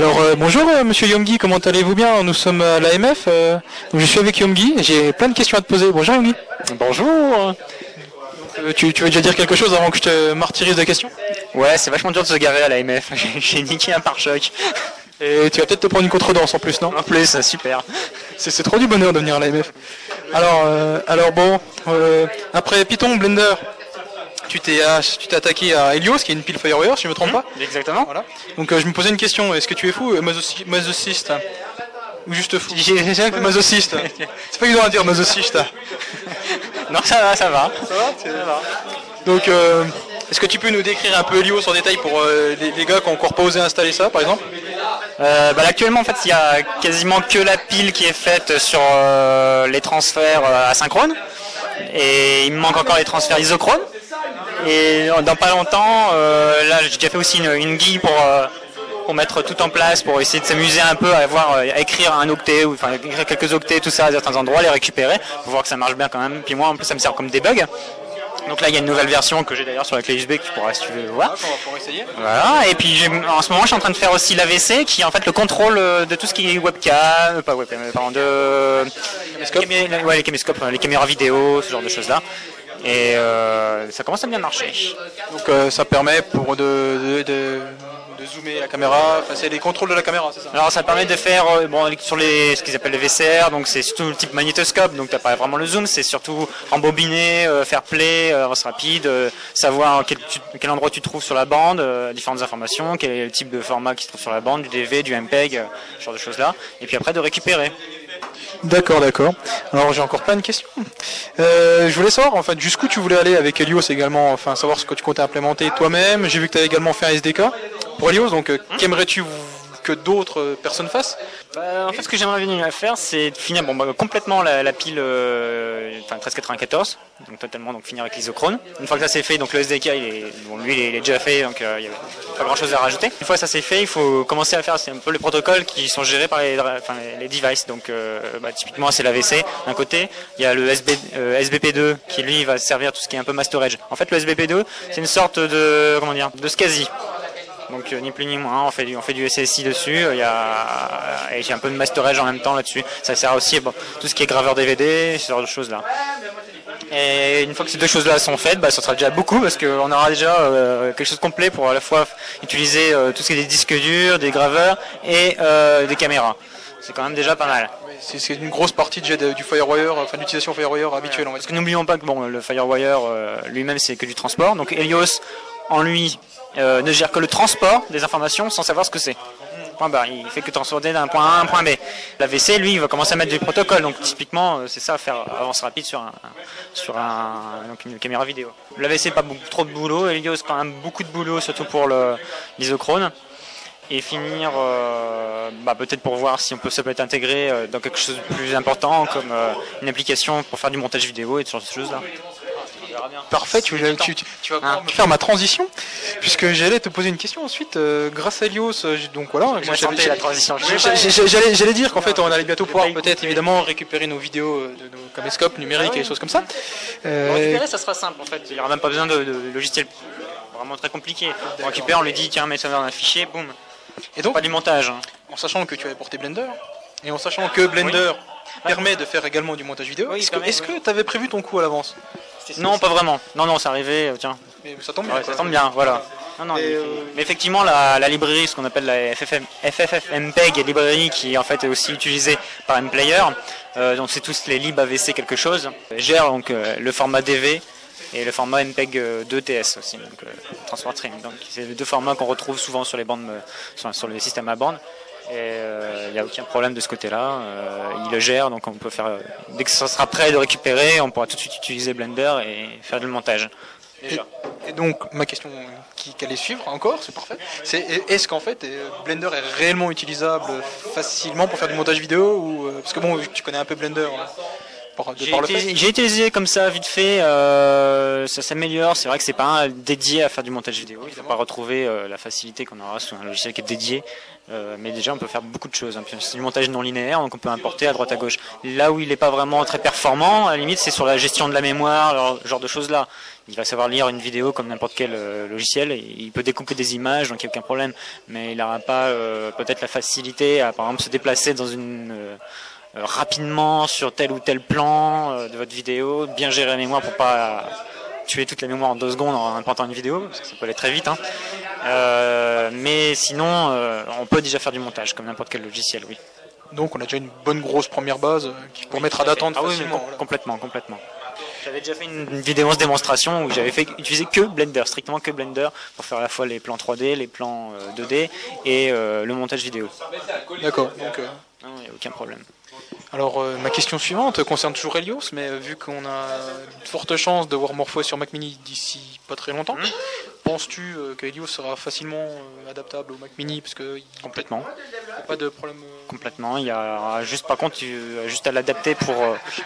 Alors euh, bonjour euh, Monsieur Yomgi, comment allez-vous bien? Nous sommes à l'AMF, euh, je suis avec Yomgi, j'ai plein de questions à te poser. Bonjour Yomgi. Bonjour tu, tu veux déjà dire quelque chose avant que je te martyrise de questions? Ouais, c'est vachement dur de se garer à l'AMF. J'ai- niqué un pare-choc. Et tu vas peut-être te prendre une contredanse en plus, non? En plus, super. C'est trop du bonheur de venir à l'AMF. Alors, euh, alors bon, après Python, Blender, tu t'es ach- tu t'es attaqué à Helios, qui est une pile Firewire, si je me trompe pas. Exactement. Voilà. Donc euh, je me posais une question, est-ce que tu es fou, euh, masochi- masochiste hein Ou juste fou? Masochiste. C'est pas évident à dire, masochiste. Non, ça va, ça va. Ça va, ça va. Donc, euh, est-ce que tu peux nous décrire un peu Helios en détail pour euh, les, les gars qui ont encore pas osé installer ça, par exemple? Euh, bah, actuellement, en fait, il y a quasiment que la pile qui est faite sur les transferts asynchrones. Et il me manque encore les transferts isochrones. Et dans pas longtemps, euh, là, j'ai déjà fait aussi une, une guille pour, euh, pour mettre tout en place, pour essayer de s'amuser un peu à, euh, à écrire un octet, ou enfin écrire quelques octets, tout ça à certains endroits, les récupérer, pour voir que ça marche bien quand même. Puis moi, en plus, ça me sert comme debug. Donc là, il y a une nouvelle version que j'ai d'ailleurs sur la clé USB que tu pourras, si tu veux, voir. essayer. Voilà, et puis en ce moment je suis en train de faire aussi l'AVC qui est en fait le contrôle euh, de tout ce qui est webcam, euh, pas webcam, euh, pardon, de les caméscopes, euh, les caméras vidéo, ce genre de choses là. Et euh, ça commence à bien marcher. Donc euh, ça permet pour de, de, de- de zoomer la caméra, enfin c'est les contrôles de la caméra, c'est ça Alors ça permet de faire euh, bon, sur les, ce qu'ils appellent les VCR, donc c'est surtout le type magnétoscope, donc t'as pas vraiment le zoom, c'est surtout embobiner, faire play, avance rapide, savoir quel, tu- quel endroit tu trouves sur la bande, différentes informations, quel est le type de format qui se trouve sur la bande, du DV, du MPEG, ce genre de choses là, et puis après de récupérer. D'accord, d'accord. Alors j'ai encore plein de questions. Euh, je voulais savoir en fait jusqu'où tu voulais aller avec Helios également, enfin savoir ce que tu comptais implémenter toi-même. J'ai vu que tu avais également fait un SDK pour Helios, donc euh, qu'aimerais-tu que d'autres euh, personnes fassent Bah, en fait, ce que j'aimerais bien faire, c'est finir bah, complètement la, pile euh, enfin, 1394, donc totalement donc finir avec l'isochrone. Une fois que ça c'est fait, donc le SDK, est, lui, il est, déjà fait, donc euh, il n'y a pas grand-chose à rajouter. Une fois que ça c'est fait, il faut commencer à faire un peu les protocoles qui sont gérés par les, devices. Donc, euh, bah, typiquement, c'est l'AVC d'un côté. Il y a le SB, euh, SBP2 qui lui va servir tout ce qui est un peu mass storage. En fait, le SBP2, c'est une sorte de comment dire, de SCSI. Donc euh, ni plus ni moins, on fait du, on fait du SSI dessus, euh, il y a, et j'ai un peu de masterage en même temps là-dessus. Ça sert aussi bon, tout ce qui est graveur DVD, ce genre de choses là. Et une fois que ces deux choses-là sont faites, bah, ça sera déjà beaucoup parce qu'on aura déjà euh, quelque chose de complet pour à la fois utiliser euh, tout ce qui est des disques durs, des graveurs et euh, des caméras. C'est quand même déjà pas mal. C'est une grosse partie déjà de- du Firewire, enfin l'utilisation Firewire habituelle Parce que n'oublions pas que bon, le Firewire euh, lui-même c'est que du transport. Donc Helios en lui euh, ne gère que le transport des informations sans savoir ce que c'est. Point barre. Il fait que transporter d'un point A à un point B. L'AVC lui il va commencer à mettre du protocole. Donc typiquement euh, c'est ça faire avance rapide sur une caméra vidéo. L'AVC pas trop de boulot. Helios quand même beaucoup de boulot surtout pour l'isochrone. Et finir, euh, bah, peut-être pour voir si on peut, ça peut être intégré dans quelque chose de plus important, comme une application pour faire du montage vidéo et ce genre de choses-là. Parfait, tu, tu- tu- tu vas me faire ma transition, puisque j'allais te poser une question ensuite. euh, grâce à Helios, euh, donc voilà, la transition. J'allais j'allais dire qu'en fait on allait bientôt pouvoir peut-être évidemment récupérer nos vidéos euh, de nos caméscopes numériques et des choses comme ça. Euh, Pour récupérer, ça sera simple en fait. Il n'y aura même pas besoin de, de logiciel vraiment très compliqué. On récupère, on lui dit tiens, mets ça dans un fichier, boum. et donc, Pas du montage. hein. en sachant que tu avais porté Blender, et en sachant que Blender permet de faire également du montage vidéo, Oui, est-ce que tu avais prévu ton coup à l'avance? Non, pas vraiment. Non, non, c'est arrivé, euh, tiens. Mais ça tombe bien. Ouais, ça tombe bien, voilà. Non, non, Et, mais, euh, mais effectivement, la, la librairie, ce qu'on appelle la FFM, FFFmpeg, librairie qui en fait est aussi utilisée par MPlayer, euh, donc c'est tous les lib AVC quelque chose, gère donc euh, le format DV et le format MPEG euh, 2TS aussi, donc Transport Stream. Donc c'est les deux formats qu'on retrouve souvent sur les bandes, sur, sur les systèmes à bande. Et euh, il n'y a aucun problème de ce côté-là. Euh, il le gère, donc on peut faire, euh, dès que ça sera prêt de récupérer, on pourra tout de suite utiliser Blender et faire du montage. Déjà. Et donc, ma question qui, allait suivre encore, c'est parfait, c'est est-ce qu'en fait Blender est réellement utilisable facilement pour faire du montage vidéo ou Parce que bon, tu connais un peu Blender, hein, de J'ai par le fait utilisé, j'ai utilisé comme ça vite fait, euh, ça s'améliore. C'est vrai que c'est pas un dédié à faire du montage vidéo. Il faut pas retrouver euh, la facilité qu'on aura sur un logiciel qui est dédié. Euh, mais déjà, on peut faire beaucoup de choses. hein. C'est du montage non linéaire, donc on peut importer à droite à gauche. Là où il n'est pas vraiment très performant, à la limite, c'est sur la gestion de la mémoire, ce genre de choses là. Il va savoir lire une vidéo comme n'importe quel euh, logiciel. Il peut découper des images, donc il n'y a aucun problème. Mais il n'aura pas euh, peut-être la facilité à, par exemple, se déplacer rapidement sur tel ou tel plan de votre vidéo, bien gérer la mémoire pour pas tuer toute la mémoire en deux secondes en important une vidéo, parce que ça peut aller très vite. hein. Euh, mais sinon, euh, on peut déjà faire du montage comme n'importe quel logiciel, oui. Donc on a déjà une bonne grosse première base euh, qui permettra d'attendre Ah facilement. voilà. complètement, complètement. J'avais déjà fait une une vidéo de démonstration où j'avais fait utiliser que Blender, strictement que Blender, pour faire à la fois les plans 3D, les plans euh, 2D et le montage vidéo. D'accord. Donc, Non, il n'y a aucun problème. alors euh, ma question suivante concerne toujours Helios, mais euh, vu qu'on a de fortes chances de voir Morpho sur Mac Mini d'ici pas très longtemps, Mhm. penses-tu euh, que Helios sera facilement euh, adaptable au Mac Mini? Parce n'y Complètement. a pas de problème Complètement. Il y a juste, par contre, juste à l'adapter pour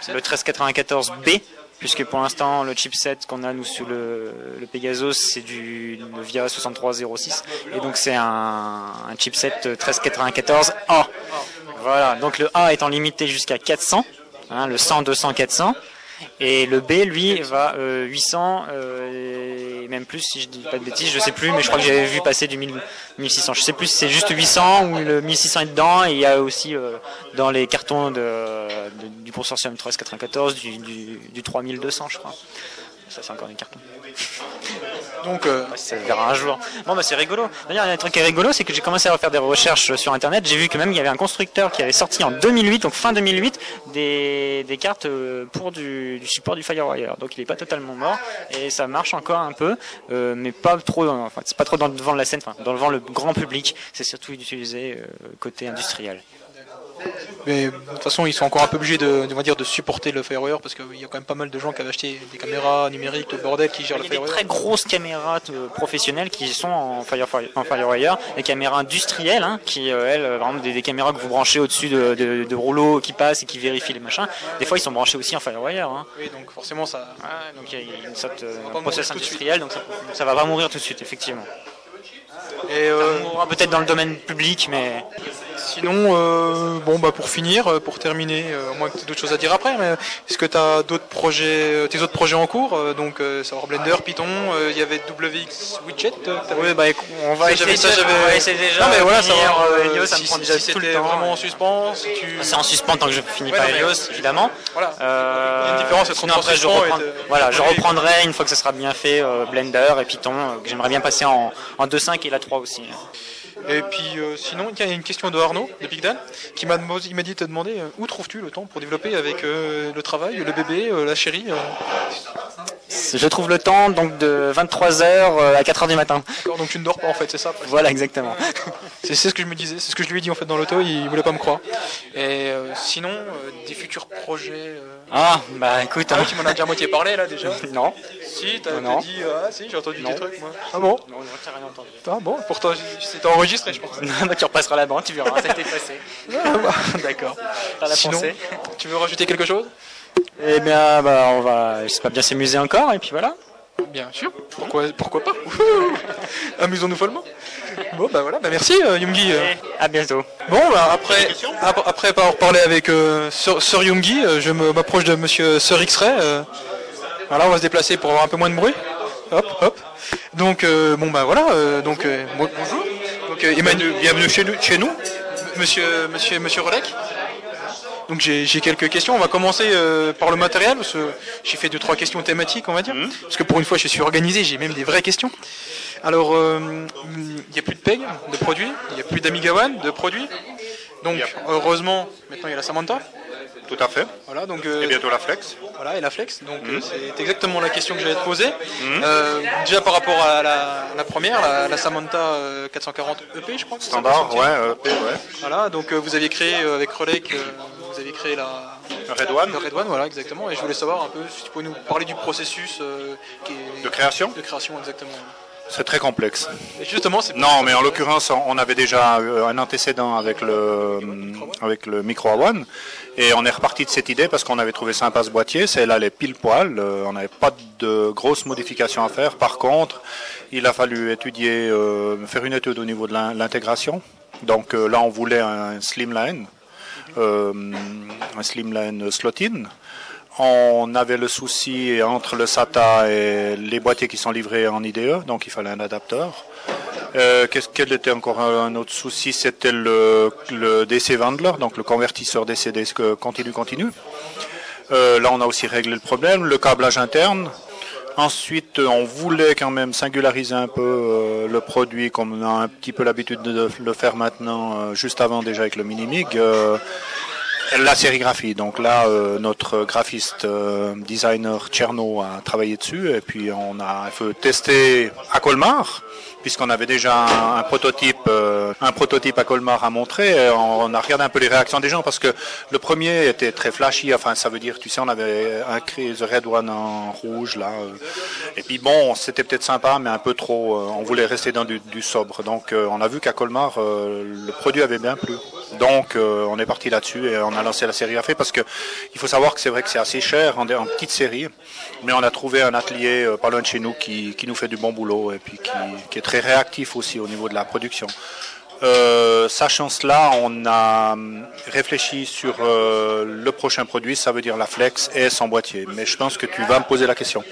le 1394B, puisque pour l'instant, le chipset qu'on a nous sous le, le Pegasus, c'est du Novia 6306, et donc c'est un, un chipset 1394A. Voilà. Donc le A étant limité jusqu'à 400, hein, le 100, 200, 400. Et le B, lui, va euh, 800 euh, et même plus, si je dis pas de bêtises, je sais plus, mais je crois que j'avais vu passer du 1000 1600. Je sais plus si c'est juste 800 ou le 1600 est dedans. Et il y a aussi euh, dans les cartons du consortium 1394 du, du, du 3200, je crois. Ça, c'est encore des cartons. Donc, euh, Ça se verra un jour. Bon, bah, c'est rigolo. D'ailleurs, un truc qui est rigolo, c'est que j'ai commencé à refaire des recherches sur Internet. J'ai vu que même il y avait un constructeur qui avait sorti en 2008, donc fin 2008, des, des cartes euh, pour du, du support du FireWire. Donc, il n'est pas totalement mort et ça marche encore un peu, euh, mais pas trop. dans- Enfin, c'est pas trop dans, devant la scène, enfin, dans devant le grand public. C'est surtout utilisé euh, côté industriel. Mais de toute façon, ils sont encore un peu obligés de, de, on va dire, de supporter le FireWire parce qu'il y a quand même pas mal de gens qui avaient acheté des caméras numériques, le bordel qui gèrent Il le y a des FireWire. très grosses caméras euh, professionnelles qui sont en, Fire, en FireWire, des caméras industrielles, hein, qui euh, elles, euh, exemple, des, des caméras que vous branchez au-dessus de, de, de rouleaux qui passent et qui vérifient les machins. Des fois, ils sont branchés aussi en FireWire. Hein. Oui, donc forcément, ça. Donc il y a une sorte un process de industriel, donc ça, ça va pas mourir tout de suite, effectivement. Et euh, Ça mourra peut-être dans le domaine public, mais sinon, euh, bon, bah pour finir, euh, pour terminer, euh, à moins que tu d'autres choses à dire après, mais est-ce que tu as d'autres projets, tes autres projets en cours euh, Donc, savoir Blender, Python, il y avait WX Widget. oui, bah, on va Ça, essayer, ça, j'avais- essayer déjà. Non, mais voilà, savoir Helios, ça si, me prend si déjà tout le c'était temps. vraiment en suspens, si tu. C'est en suspens tant que je finis Ouais, pas mais- Helios, évidemment. Voilà. Il y a une différence entre après, je, reprends- de- voilà, je reprendrai une fois que ce sera bien fait Blender et Python, que j'aimerais bien passer en, en 2.5 et la 3 aussi. Et puis euh, sinon, il y a une question de Arnaud, de Big Dan, qui m'a demandé- il m'a dit de te demander euh, où trouves-tu le temps pour développer avec euh, le travail, le bébé, euh, la chérie euh, Je trouve le temps donc de 23h à 4h du matin. D'accord, donc tu ne dors pas en fait, c'est ça Voilà, exactement. C'est ce que je me disais, c'est ce que je lui ai dit en fait dans l'auto, il voulait pas me croire. Et euh, sinon, euh, des futurs projets. euh, Ah, bah écoute, Ah hein. tu m'en as déjà à moitié parlé là déjà. non. Si, t'as dit, ah si, j'ai entendu Non. des trucs moi. Ah bon? Non, t'as rien entendu. Ah bon, pourtant c'était enregistré je pense. bah, tu repasseras la bande, tu verras, ça t'est passé. Ah, bah, D'accord. T'as la Sinon, pensée. tu veux rajouter quelque chose? Eh bien, bah, on va, j'espère bien s'amuser encore, et puis voilà. Bien sûr, pourquoi, pourquoi pas? Amusons-nous follement. Bon bah voilà, bah merci euh, Yumgi. euh. À bientôt. Bon bah après, ap- après avoir parlé avec euh, Sir, Sir Yumgi, euh, je m'approche de Monsieur Sir X-Ray. euh. voilà, on va se déplacer pour avoir un peu moins de bruit. Hop, hop. Donc euh, bon bah voilà, euh, donc euh, bon- bonjour. Donc euh, Emmanuel, bienvenue chez nous, chez nous, Monsieur Monsieur Monsieur Rolec. Donc j'ai quelques questions. On va commencer euh, par le matériel parce que j'ai fait deux trois questions thématiques, on va dire. Parce que pour une fois, je suis organisé, j'ai même des vraies questions. Alors, euh, il n'y a plus de PEG de produits, il n'y a plus d'Amiga One de produits. Donc, heureusement, maintenant il y a la Samantha. Tout à fait. Voilà, donc euh, Et bientôt la Flex. voilà, et la Flex. Donc euh, c'est exactement la question que j'allais te poser. Euh, déjà par rapport à la, la première, la, la Samantha euh, 440 EP, je crois. que ça Standard, ouais, euh, P, ouais. Voilà, donc euh, vous aviez créé euh, avec Relec, euh, vous avez créé la Red One. Red One, voilà, exactement. Et je voulais savoir un peu si tu pouvais nous parler du processus euh, qui est- De création de création, exactement. C'est très complexe. Et justement, c'est Non, mais en l'occurrence, on avait déjà euh, un antécédent avec le, avec le micro A1 et on est reparti de cette idée parce qu'on avait trouvé sympa ce boîtier. C'est là les pile poil. euh, On n'avait pas de grosses modifications à faire. Par contre, il a fallu étudier, euh, faire une étude au niveau de l'in- l'intégration. Donc là, on voulait un slimline, euh, un slimline slot-in. On avait le souci entre le SATA et les boîtiers qui sont livrés en IDE, donc il fallait un adapteur. Euh, qu'est-ce quel était encore un, autre souci? C'était le, le DC Wandler, donc le convertisseur DC continu continu. Euh, là, on a aussi réglé le problème, le câblage interne. Ensuite, euh, on voulait quand même singulariser un peu euh, le produit, comme on a un petit peu l'habitude de le faire maintenant, euh, juste avant déjà avec le Minimig. La sérigraphie. Donc là, euh, notre graphiste euh, designer Tcherno a travaillé dessus et puis on a tester à Colmar puisqu'on avait déjà un, un prototype, euh, un prototype à Colmar à montrer. Et on a regardé un peu les réactions des gens parce que le premier était très flashy. Enfin, ça veut dire, tu sais, on avait inscrit The Red One en rouge là. et puis bon, c'était peut-être sympa, mais un peu trop. on voulait rester dans du, du sobre. Donc, on a vu qu'à Colmar, le produit avait bien plu. Donc, euh, on est parti là-dessus et on a lancé la série AFE parce que il faut savoir que c'est vrai que c'est assez cher en, en petite série, mais on a trouvé un atelier euh, pas loin de chez nous qui, qui nous fait du bon boulot et puis qui, est très réactif aussi au niveau de la production. Euh, sachant cela, on a hum, réfléchi sur le prochain produit, ça veut dire la Flex et son boîtier. Mais je pense que tu vas me poser la question.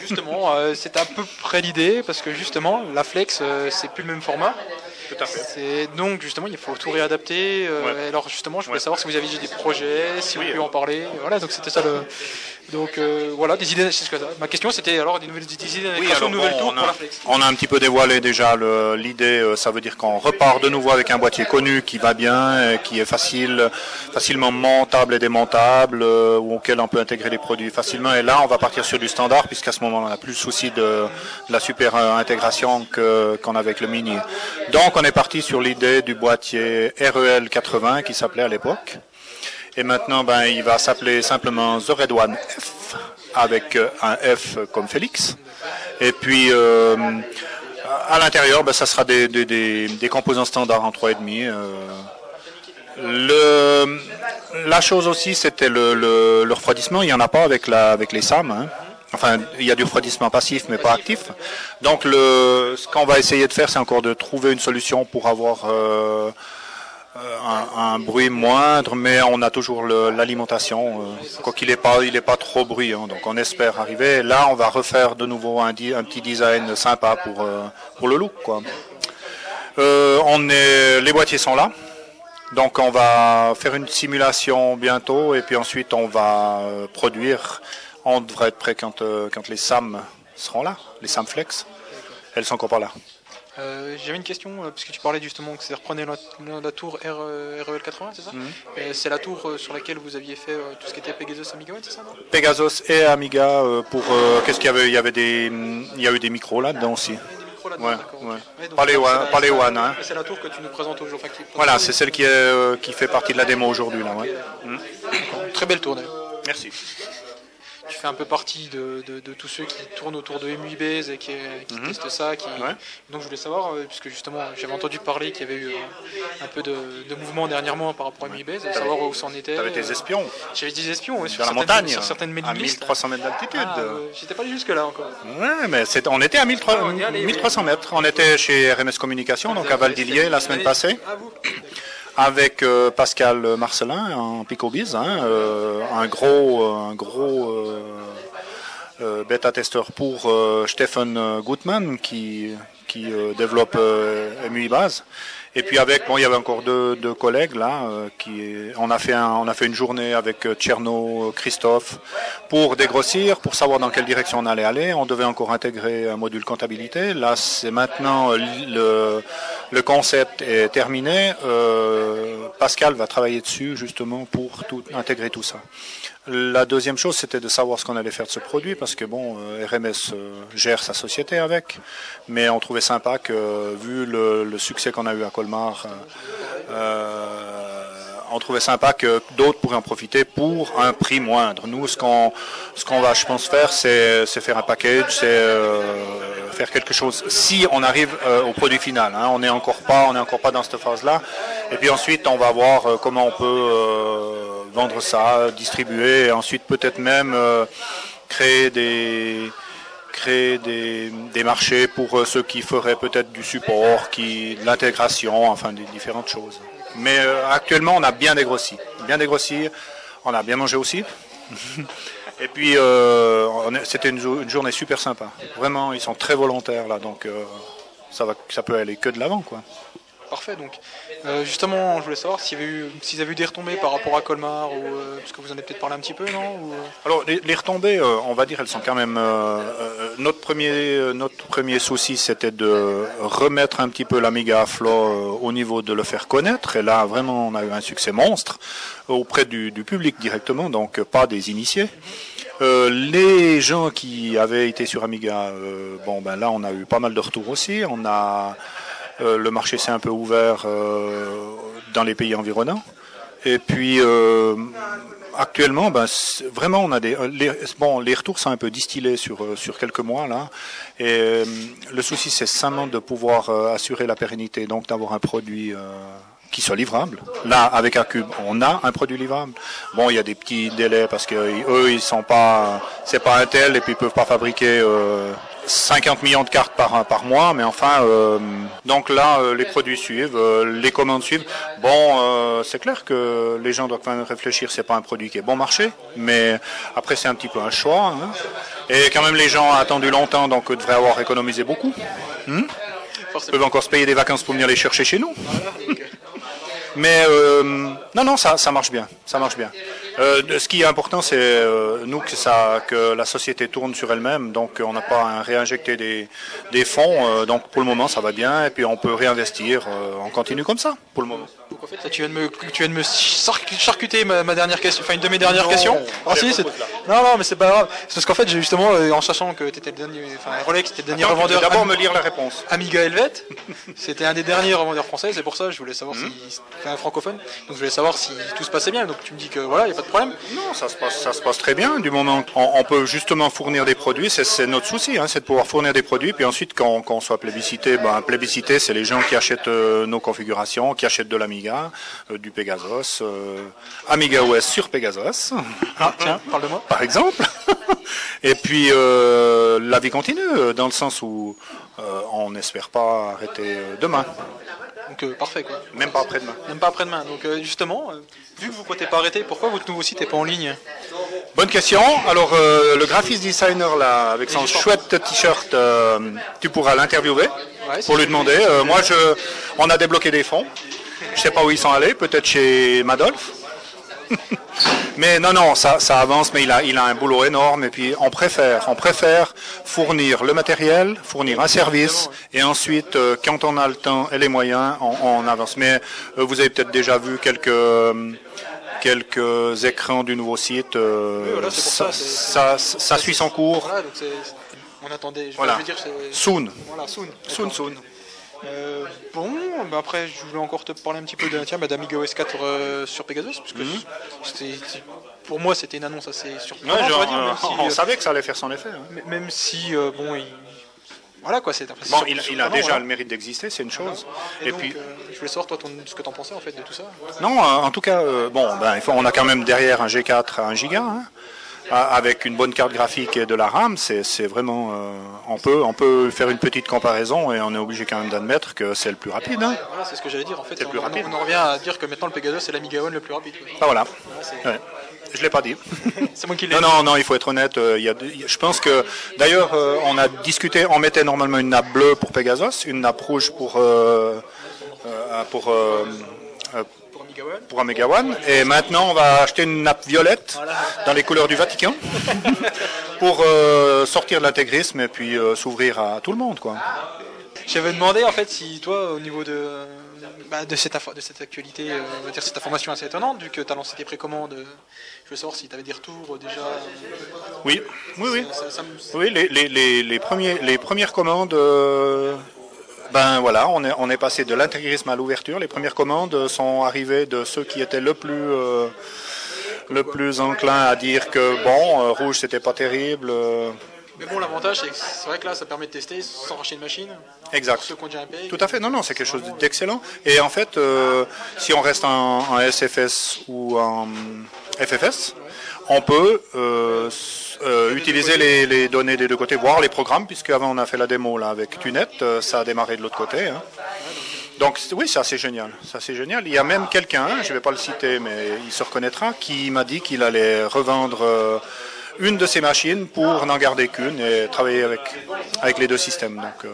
Justement, c'était à peu près l'idée, parce que justement, la Flex, c'est plus le même format. Tout à fait. C'est donc justement il faut tout réadapter. euh, Ouais. Alors justement je voulais Ouais. savoir si vous aviez des projets, si Oui. on peut en parler. Voilà donc c'était ça le. Donc euh, voilà des idées. c'est ce que- Ma question c'était alors des nouvelles des idées Oui, alors nouvelles bon, on, pour a, la Flex. on a un petit peu dévoilé déjà l'idée. euh, Ça veut dire qu'on repart de nouveau avec un boîtier connu qui va bien, euh, qui est facile, facilement montable et démontable, euh, ou auquel on peut intégrer les produits facilement. Et là, on va partir sur du standard, puisqu'à ce moment, on n'a plus le souci de, de la super euh, intégration qu'on avait avec le Mini. Donc, on est parti sur l'idée du boîtier REL 80 qui s'appelait à l'époque. Et maintenant, ben, il va s'appeler simplement The Red One F, avec euh, un F comme Félix. Et puis, euh, à l'intérieur, ben, ça sera des, des, composants standards en 3,5. Euh, le, la chose aussi, c'était le refroidissement. Il n'y en a pas avec, la, avec les SAM. hein. Enfin, il y a du refroidissement passif, mais pas actif. Donc, ce qu'on va essayer de faire, c'est encore de trouver une solution pour avoir euh, euh, un, bruit moindre, mais on a toujours l'alimentation. euh, quoi qu'il n'est pas, il est pas trop bruyant. Donc, on espère arriver. Là, on va refaire de nouveau un, petit design sympa pour, euh, pour le look. Quoi. On est, les boîtiers sont là. Donc on va faire une simulation bientôt et puis ensuite on va produire. On devrait être prêt quand, euh, quand les SAM seront là, les SAM Flex. Elles sont encore pas là. Euh, J'avais une question euh, parce que tu parlais justement que c'est reprenez la, tour euh, REL 80, c'est ça Mhm. C'est la tour euh, sur laquelle vous aviez fait tout ce qui était Pegasus Amiga, c'est ça non? Pegasus et Amiga pour euh, qu'est-ce qu'il y avait Il y avait des il y a eu des micros là-dedans aussi. Il y a des micros là-dedans, Ouais, ouais. ok. Ouais, One- One, hein. C'est la tour que tu nous présentes aujourd'hui. enfin, Voilà, c'est celle qui est qui fait partie de la démo aujourd'hui là. ouais. Très belle tour d'ailleurs. Merci. Tu fais un peu partie de, de- de tous ceux qui tournent autour de MUI Base et qui, qui testent ça. Qui... Mhm. Ouais. Donc je voulais savoir, euh, puisque justement j'avais entendu parler qu'il y avait eu un peu de, de mouvement dernièrement par rapport à MUI Base, savoir où ça en était. T'avais tes euh, espions J'avais des espions sur, la certaines, montagne, sur certaines à mailing lists. 1300 mètres d'altitude. Ah, euh, J'étais pas jusque là encore. Ouais, mais on était à 1300 Ah, on y est allé, 1300 mètres. On était chez RMS Communication, donc à Valdilier la semaine passée. Ah vous avec euh, Pascal Marcelin en Picobiz, hein, euh, un gros, euh, un gros euh, euh, bêta-testeur pour Stefan Gutmann qui, qui développe MUI Base. Et puis avec, bon, il y avait encore deux, deux collègues là, euh, qui, on a fait un, on a fait une journée avec euh, Tcherno, Christophe, pour dégrossir, pour savoir dans quelle direction on allait aller. On devait encore intégrer un module comptabilité. Là, c'est maintenant euh, le, le concept est terminé. Euh, Pascal va travailler dessus justement pour tout, intégrer tout ça. La deuxième chose, c'était de savoir ce qu'on allait faire de ce produit, parce que bon, euh, RMS euh, gère sa société avec, mais on trouvait sympa que, vu le, le succès qu'on a eu à Colmar, euh, euh, on trouvait sympa que d'autres pourraient en profiter pour un prix moindre. Nous, ce qu'on ce qu'on va, je pense, faire, c'est faire un package, c'est euh, faire quelque chose si on arrive euh, au produit final. hein. On n'est encore pas, on n'est encore pas dans cette phase-là. Et puis ensuite, on va voir euh, comment on peut euh, vendre ça, distribuer, et ensuite peut-être même euh, créer des créer des, marchés pour euh, ceux qui feraient peut-être du support, qui de l'intégration, enfin des différentes choses. Mais euh, actuellement, on a bien dégrossi, bien dégrossi. On a bien mangé aussi. Et puis, c'était une, jo- une journée super sympa. Vraiment, ils sont très volontaires là, donc ça va, ça peut aller que de l'avant, quoi. Parfait, donc. Euh, justement, je voulais savoir s'il y avait eu, s'ils avaient eu des retombées par rapport à Colmar, ou, euh, parce que vous en avez peut-être parlé un petit peu, non euh, Alors, les, retombées, on va dire, elles sont quand même. notre premier, notre premier souci, c'était de remettre un petit peu l'Amiga à flot au niveau de le faire connaître. Et là, vraiment, on a eu un succès monstre auprès du, public directement, donc pas des initiés. Les gens qui avaient été sur Amiga, bon, ben là, on a eu pas mal de retours aussi. On a le marché s'est un peu ouvert euh, dans les pays environnants. Et puis euh, actuellement, ben, vraiment, on a des euh, les, bon, les retours sont un peu distillés sur euh, sur quelques mois là. Et euh, le souci, c'est simplement de pouvoir euh, assurer la pérennité, donc d'avoir un produit. euh, qui soit livrable. Là, avec Acube, on a un produit livrable. Bon, il y a des petits délais parce que eux, ils sont pas, c'est pas un tel et puis ils peuvent pas fabriquer euh, 50 millions de cartes par par mois, mais enfin, euh, donc là, euh, les produits suivent, euh, les commandes suivent. Bon, c'est clair que les gens doivent quand même réfléchir. C'est pas un produit qui est bon marché, mais après c'est un petit peu un choix. hein. Et quand même, les gens ont attendu longtemps, donc devraient avoir économisé beaucoup. Hmm ils peuvent encore se payer des vacances pour venir les chercher chez nous. Mais non, non, ça, ça marche bien, ça marche bien. Euh, ce qui est important, c'est euh, nous que ça, que la société tourne sur elle-même, donc on n'a pas à réinjecter des, des fonds. euh, donc pour le moment, ça va bien, et puis on peut réinvestir. euh, on continue comme ça pour le moment. donc en fait, là, tu viens de me, tu viens de me char- charcuter ma, ma dernière question, enfin une de mes dernières Non, questions. Ah si, non, non, mais c'est pas grave. C'est parce qu'en fait, j'ai justement, en sachant que tu étais le dernier, enfin Rolex, c'était le dernier Attends, revendeur. D'abord me lire la réponse. Amiga Helvet, c'était un des derniers revendeurs français, c'est pour ça que je voulais savoir Hmm. si un francophone. Donc je voulais savoir si tout se passait bien. Donc tu me dis que voilà, il y a pas de problème. Non, ça se passe, ça se passe très bien. Du moment qu'on on peut justement fournir des produits, c'est- notre souci, hein, c'est de pouvoir fournir des produits. Puis ensuite, quand, quand on soit plébiscité, ben, plébiscité, c'est les gens qui achètent euh, nos configurations, qui achètent de l'Amiga, euh, du Pegasus, euh, Amiga OS sur Pegasus, Ah tiens, parle de moi. par exemple. Et puis la vie continue, dans le sens où on n'espère pas arrêter demain, Donc euh, parfait quoi. même pas après-demain. Même pas après-demain. Donc euh, justement, euh, vu que vous comptez pas arrêter, pourquoi votre nouveau site est pas en ligne Bonne question. Alors, euh, le graphiste designer, là, avec son chouette t-shirt, euh, tu pourras l'interviewer Ouais, pour lui demander. Euh, moi, je, on a débloqué des fonds. Je sais pas où ils sont allés, peut-être chez Madolf. Mais non, non, ça, ça avance, mais il a, il a un boulot énorme. Et puis, on préfère, on préfère fournir le matériel, fournir un service, et ensuite, euh, quand on a le temps et les moyens, on, on avance. Mais euh, vous avez peut-être déjà vu quelques euh, quelques écrans du nouveau site. Oui, voilà, ça, ça, ça, c'est- ça suit son cours. Voilà, donc. On attendait. Je, Voilà. dire. Soon. Voilà, soon. Soon, soon. Euh, bon, bah après, je voulais encore te parler un petit peu de, tiens, bah, d'Amiga OS 4 euh, sur Pegasus, parce que c'est- pour moi c'était une annonce assez surprenante, Mhm. Ouais, genre, dire, euh, même si, on euh, savait que ça allait faire son effet. hein. même si, euh, bon, il... voilà quoi, c'est Bon, il, il a déjà voilà. le mérite d'exister, c'est une chose. Et, Et donc, puis, euh, je voulais savoir toi ton- ce que t'en pensais en fait de tout ça. non, euh, en tout cas, euh, bon, ben, il faut- on a quand même derrière un G4 à 1 giga, hein, avec une bonne carte graphique et de la RAM. C'est vraiment, euh, on peut, on peut faire une petite comparaison et on est obligé quand même d'admettre que c'est le plus rapide. Hein. Voilà, c'est ce que j'allais dire en fait. C'est on, plus rapide. on en revient à dire que maintenant le Pegasus c'est l'Amiga One le plus rapide. Ah, voilà. Ouais. Je l'ai pas dit. C'est moi qui l'ai Non, dit. non, non, il faut être honnête. euh, il y a, il y a- je pense que, d'ailleurs, euh, on a discuté, on mettait normalement une nappe bleue pour Pegasus, une nappe rouge pour euh, pour Pour Amiga One, et maintenant on va acheter une nappe violette dans les couleurs du Vatican pour euh, sortir de l'intégrisme et puis euh, s'ouvrir à tout le monde, quoi. J'avais demandé en fait si toi au niveau de bah, de cette de cette actualité, euh, on va dire cette information assez étonnante, vu que tu as lancé tes précommandes, euh, je veux savoir si tu avais des retours euh, déjà. Oui, oui, oui. Ça- ça me- Oui, les, les, les, les, premiers, les premières commandes, ben voilà, on est, on est passé de l'intégrisme à l'ouverture. Les premières commandes sont arrivées de ceux qui étaient le plus, euh, le plus enclin à dire que bon, euh, rouge c'était pas terrible, euh, Mais bon, l'avantage, c'est que c'est vrai que là, ça permet de tester sans racheter une machine. Exact. Pour ceux qui ont déjà un pay. Tout à fait, non, non, c'est quelque chose d'excellent. Et en fait, euh, si on reste en, en SFS ou en FFS, on peut euh, euh, utiliser les, les données des deux côtés, voir les programmes, puisque avant on a fait la démo là avec Tunet, ça a démarré de l'autre côté. hein. Donc oui, ça c'est génial, ça c'est génial. Il y a même quelqu'un, je ne vais pas le citer, mais il se reconnaîtra, qui m'a dit qu'il allait revendre une de ses machines pour n'en garder qu'une et travailler avec avec les deux systèmes. Donc euh,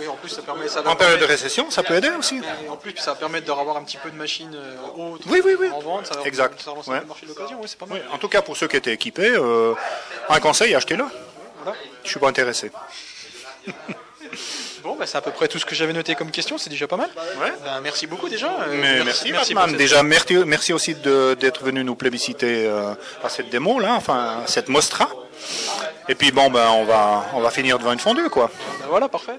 oui, en plus, ça permet. Ça en période de récession, ça peut aider aussi. Et en plus, ça va permettre de revoir un petit peu de machines euh, hautes Oui, oui, oui. en vente. Ça Exact. Ça relance Ouais. le marché de l'occasion, oui, c'est pas mal. Oui, en tout cas, pour ceux qui étaient équipés, euh, un conseil, achetez-le. Voilà. Je suis pas intéressé. Bon, bah, c'est à peu près tout ce que j'avais noté comme question, c'est déjà pas mal. Ouais. Ben, merci beaucoup déjà. Euh, Mais merci, Batman. cette- Déjà, merci, merci aussi de- d'être venu nous plébisciter euh, par cette démo là, enfin cette Mostra. Et puis bon, ben on va, on va finir devant une fondue quoi. Ben, voilà, parfait.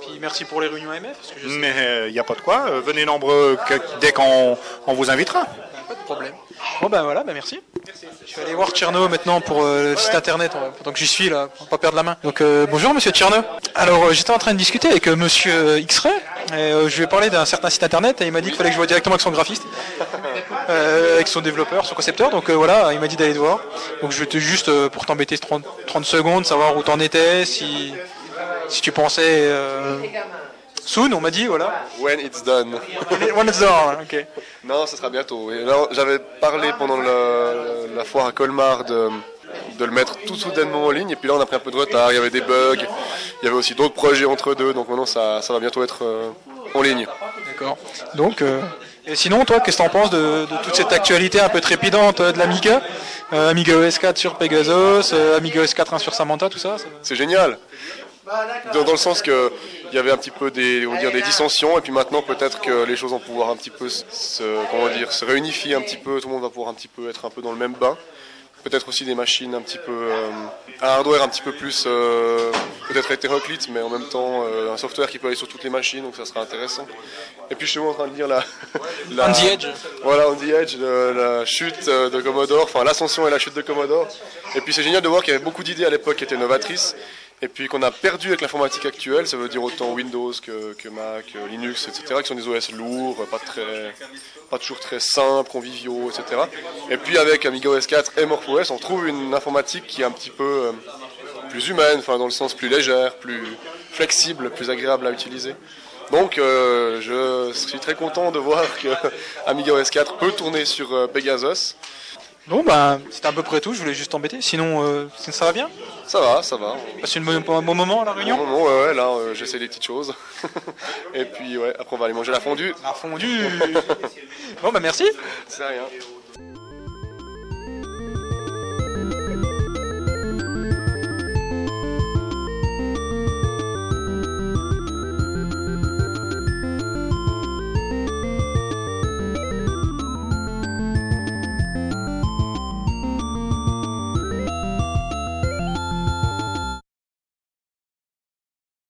Puis merci pour les réunions AMF, parce que je sais Mais il n'y a pas de quoi. euh, venez nombreux que- dès qu'on on vous invitera. Ben, pas de problème. Bon ben voilà, ben merci. Je vais aller voir Tcherno maintenant pour euh, le site internet, pendant que j'y suis là, pour pas perdre la main. Donc euh, bonjour monsieur Tcherno. Alors euh, j'étais en train de discuter avec euh, monsieur euh, X-Ray, et euh, je lui ai parlé d'un certain site internet et il m'a dit qu'il fallait que je voie directement avec son graphiste, euh, avec son développeur, son concepteur, donc euh, voilà, il m'a dit d'aller te voir. Donc je vais te juste euh, pour t'embêter 30, 30 secondes, savoir où t'en étais, si, si tu pensais... Soon, on m'a dit, voilà. When it's done. One is done, ok. Non, ça sera bientôt. j'avais parlé pendant le- la foire à Colmar de, de le mettre tout soudainement en ligne, et puis là on a pris un peu de retard, il y avait des bugs, il y avait aussi d'autres projets entre deux, donc maintenant ça, ça va bientôt être euh, en ligne. D'accord. Donc, euh, et sinon, toi, qu'est-ce que t'en penses de, de toute cette actualité un peu trépidante euh, de l'Amiga euh, Amiga OS 4 sur Pegasus, Amiga OS 4 sur Samantha, tout ça, ça- C'est génial dans, dans le sens que il y avait un petit peu des, on va dire, des dissensions, et puis maintenant peut-être que les choses vont pouvoir un petit peu se, comment dire, se réunifier un petit peu, tout le monde va pouvoir un petit peu être un peu dans le même bain. Peut-être aussi des machines un petit peu, euh, un hardware un petit peu plus, euh, peut-être hétéroclite, mais en même temps euh, un software qui peut aller sur toutes les machines, donc ça sera intéressant. Et puis je suis en train de lire la, la On the Edge. voilà, on the edge, le- la chute de Commodore, enfin l'ascension et la chute de Commodore. Et puis c'est génial de voir qu'il y avait beaucoup d'idées à l'époque qui étaient novatrices, et puis qu'on a perdu avec l'informatique actuelle, ça veut dire autant Windows que, que Mac, euh, Linux, etc., qui sont des OS lourds, pas, très, pas toujours très simples, conviviaux, etc. Et puis avec Amiga OS 4 et MorphOS, on trouve une informatique qui est un petit peu euh, plus humaine, enfin dans le sens plus légère, plus flexible, plus agréable à utiliser. Donc euh, je suis très content de voir que Amiga OS 4 peut tourner sur Pegasus. Bon, ben, c'était à peu près tout, je voulais juste t'embêter. Sinon, euh, ça va bien? Ça va, ça va. Passez une bonne- un bon moment à la Non, réunion? Non, non, ouais, ouais, là euh, j'essaie des petites choses. Et puis ouais, après on va aller manger la fondue. La fondue Bon, bah merci C'est rien.